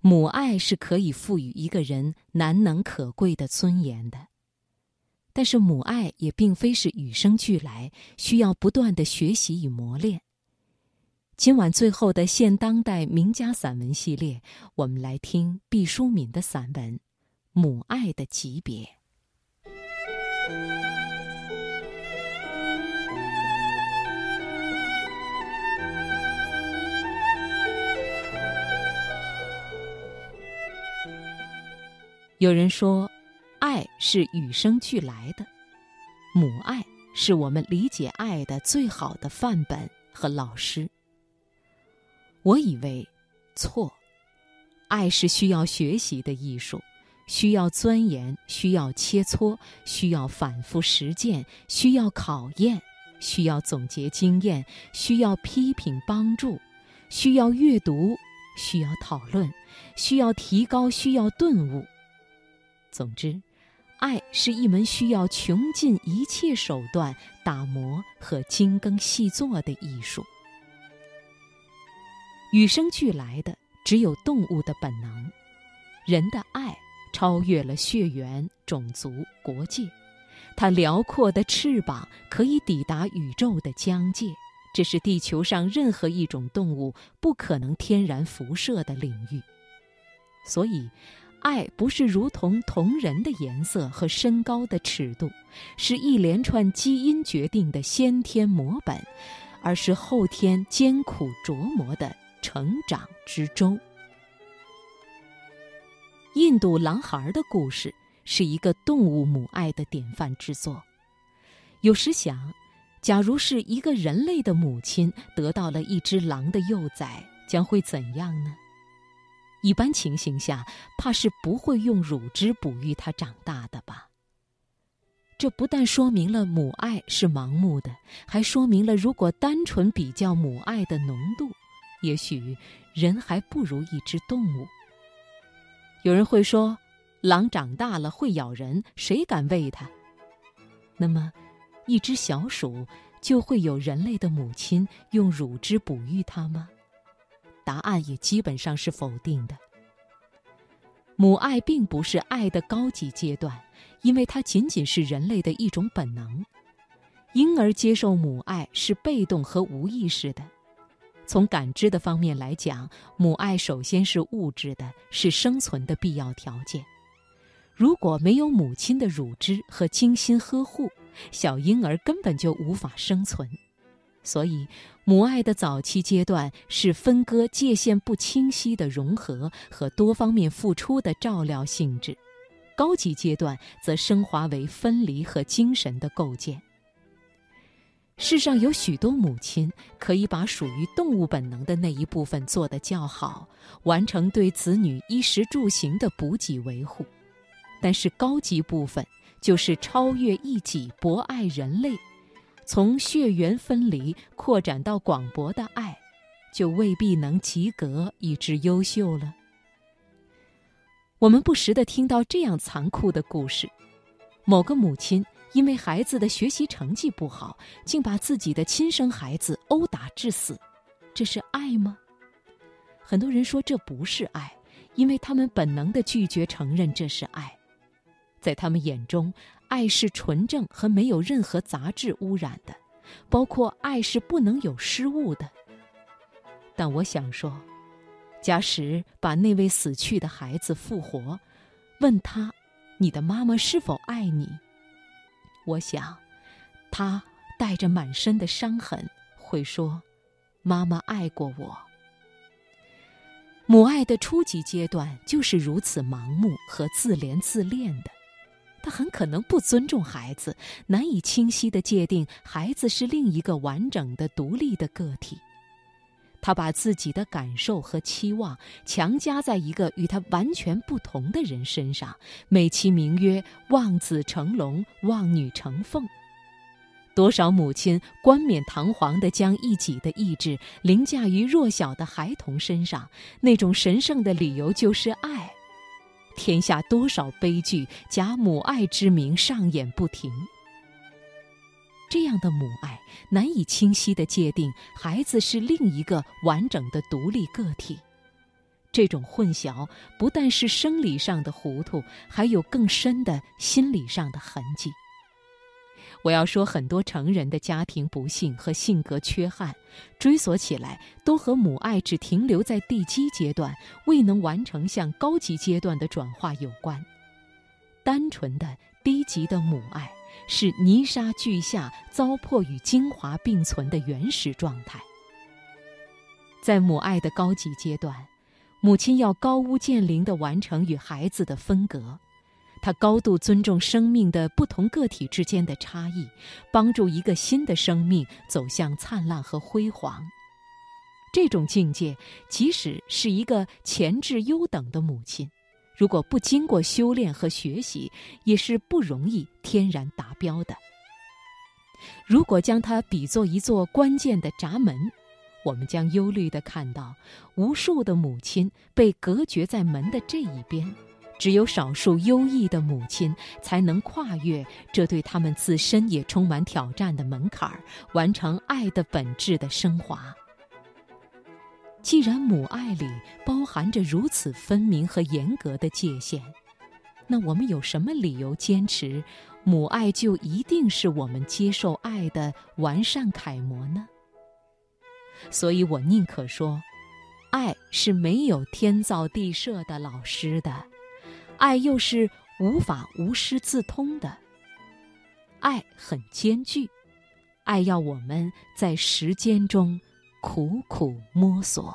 母爱是可以赋予一个人难能可贵的尊严的，但是母爱也并非是与生俱来，需要不断的学习与磨练。今晚最后的现当代名家散文系列，我们来听毕淑敏的散文《母爱的级别》。有人说，爱是与生俱来的，母爱是我们理解爱的最好的范本和老师。我以为错，爱是需要学习的艺术，需要钻研，需要切磋，需要反复实践，需要考验，需要总结经验，需要批评帮助，需要阅读，需要讨论，需要提高，需要顿悟。总之，爱是一门需要穷尽一切手段打磨和精耕细作的艺术。与生俱来的只有动物的本能，人的爱超越了血缘、种族、国界，它辽阔的翅膀可以抵达宇宙的疆界，这是地球上任何一种动物不可能天然辐射的领域。所以。爱不是如同同人的颜色和身高的尺度，是一连串基因决定的先天模本，而是后天艰苦琢磨的成长之舟。印度狼孩的故事是一个动物母爱的典范之作。有时想，假如是一个人类的母亲得到了一只狼的幼崽，将会怎样呢？一般情形下，怕是不会用乳汁哺育它长大的吧。这不但说明了母爱是盲目的，还说明了如果单纯比较母爱的浓度，也许人还不如一只动物。有人会说，狼长大了会咬人，谁敢喂它？那么，一只小鼠就会有人类的母亲用乳汁哺育它吗？答案也基本上是否定的。母爱并不是爱的高级阶段，因为它仅仅是人类的一种本能。婴儿接受母爱是被动和无意识的。从感知的方面来讲，母爱首先是物质的，是生存的必要条件。如果没有母亲的乳汁和精心呵护，小婴儿根本就无法生存。所以，母爱的早期阶段是分割界限不清晰的融合和多方面付出的照料性质；高级阶段则升华为分离和精神的构建。世上有许多母亲可以把属于动物本能的那一部分做得较好，完成对子女衣食住行的补给维护，但是高级部分就是超越一己，博爱人类。从血缘分离扩展到广博的爱，就未必能及格以致优秀了。我们不时的听到这样残酷的故事：某个母亲因为孩子的学习成绩不好，竟把自己的亲生孩子殴打致死。这是爱吗？很多人说这不是爱，因为他们本能的拒绝承认这是爱。在他们眼中，爱是纯正和没有任何杂质污染的，包括爱是不能有失误的。但我想说，假使把那位死去的孩子复活，问他：“你的妈妈是否爱你？”我想，他带着满身的伤痕会说：“妈妈爱过我。”母爱的初级阶段就是如此盲目和自怜自恋的。他很可能不尊重孩子，难以清晰地界定孩子是另一个完整的、独立的个体。他把自己的感受和期望强加在一个与他完全不同的人身上，美其名曰“望子成龙，望女成凤”。多少母亲冠冕堂皇地将一己的意志凌驾于弱小的孩童身上，那种神圣的理由就是爱。天下多少悲剧，假母爱之名上演不停。这样的母爱难以清晰地界定孩子是另一个完整的独立个体，这种混淆不但是生理上的糊涂，还有更深的心理上的痕迹。我要说，很多成人的家庭不幸和性格缺憾，追索起来都和母爱只停留在地基阶段，未能完成向高级阶段的转化有关。单纯的低级的母爱，是泥沙俱下、糟粕与精华并存的原始状态。在母爱的高级阶段，母亲要高屋建瓴地完成与孩子的分隔。他高度尊重生命的不同个体之间的差异，帮助一个新的生命走向灿烂和辉煌。这种境界，即使是一个潜质优等的母亲，如果不经过修炼和学习，也是不容易天然达标的。如果将它比作一座关键的闸门，我们将忧虑地看到，无数的母亲被隔绝在门的这一边。只有少数优异的母亲才能跨越这对他们自身也充满挑战的门槛，完成爱的本质的升华。既然母爱里包含着如此分明和严格的界限，那我们有什么理由坚持母爱就一定是我们接受爱的完善楷模呢？所以我宁可说，爱是没有天造地设的老师的。爱又是无法无师自通的，爱很艰巨，爱要我们在时间中苦苦摸索。